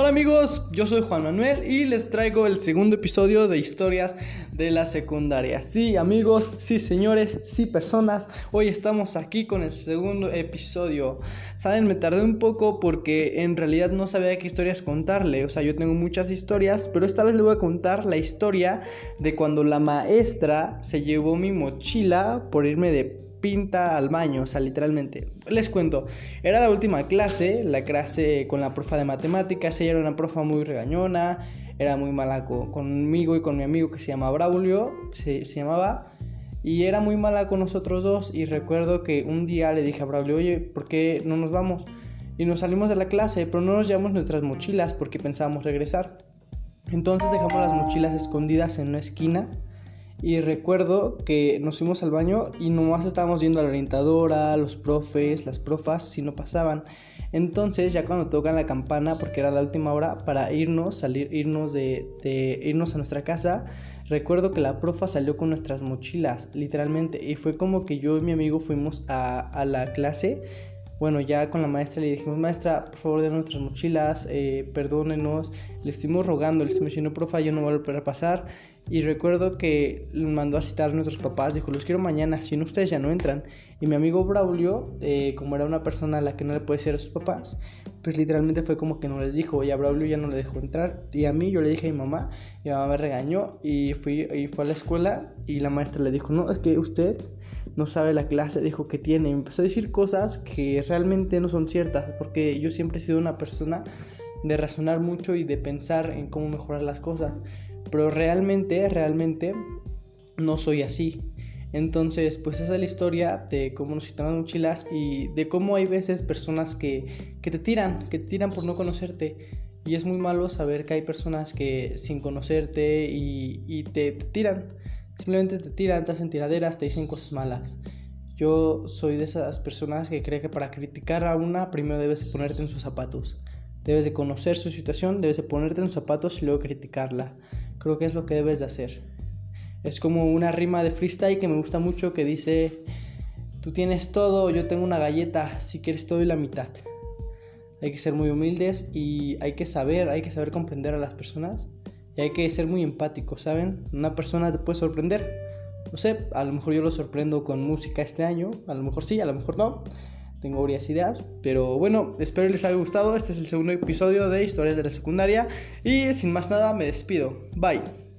Hola amigos, yo soy Juan Manuel y les traigo el segundo episodio de historias de la secundaria. Sí amigos, sí señores, sí personas, hoy estamos aquí con el segundo episodio. Saben, me tardé un poco porque en realidad no sabía qué historias contarle, o sea, yo tengo muchas historias, pero esta vez les voy a contar la historia de cuando la maestra se llevó mi mochila por irme de pinta al baño, o sea, literalmente. Les cuento, era la última clase, la clase con la profa de matemáticas, ella era una profa muy regañona, era muy mala conmigo y con mi amigo que se llama Braulio, se, llamaba, y era muy mala con nosotros dos, y recuerdo que un día le dije a Braulio, oye, ¿por qué no nos vamos? Y nos salimos de la clase, pero no nos llevamos nuestras mochilas porque pensábamos regresar. Entonces dejamos las mochilas escondidas en una esquina y recuerdo que nos fuimos al baño y nomás estábamos viendo a la orientadora, los profes, las profas, si no pasaban. Entonces, ya cuando tocan la campana, porque era la última hora, para irnos, salir, irnos de, irnos a nuestra casa, recuerdo que la profa salió con nuestras mochilas, literalmente. Y fue como que yo y mi amigo fuimos a, a la clase. Bueno, ya con la maestra le dijimos, maestra, por favor, de nuestras mochilas, eh, perdónenos. Le estuvimos rogando, le estuvimos diciendo, profa, yo no voy a volver a pasar. Y recuerdo que mandó a citar a nuestros papás, dijo, los quiero mañana, si no ustedes ya no entran. Y mi amigo Braulio, eh, como era una persona a la que no le puede decir a sus papás, pues literalmente fue como que no les dijo, y a Braulio ya no le dejó entrar. Y a mí yo le dije a mi mamá, mi mamá me regañó y fui y fue a la escuela y la maestra le dijo, no, es que usted no sabe la clase, dijo que tiene. Y empezó a decir cosas que realmente no son ciertas, porque yo siempre he sido una persona de razonar mucho y de pensar en cómo mejorar las cosas. Pero realmente, realmente no soy así. Entonces, pues esa es la historia de cómo nos quitan las mochilas y de cómo hay veces personas que, que te tiran, que te tiran por no conocerte. Y es muy malo saber que hay personas que sin conocerte y, y te, te, tiran. Simplemente te tiran, te hacen tiraderas, te dicen cosas malas. Yo soy de esas personas que cree que para criticar a una primero debes ponerte en sus zapatos. Debes de conocer su situación, debes de ponerte en sus zapatos y luego criticarla creo que es lo que debes de hacer. Es como una rima de freestyle que me gusta mucho que dice, tú tienes todo, yo tengo una galleta, si quieres todo y la mitad. Hay que ser muy humildes y hay que saber, hay que saber comprender a las personas y hay que ser muy empáticos, ¿saben? Una persona te puede sorprender. No sé, a lo mejor yo lo sorprendo con música este año, a lo mejor sí, a lo mejor no. Tengo varias ideas, pero bueno, espero les haya gustado. Este es el segundo episodio de Historias de la Secundaria y sin más nada me despido. Bye.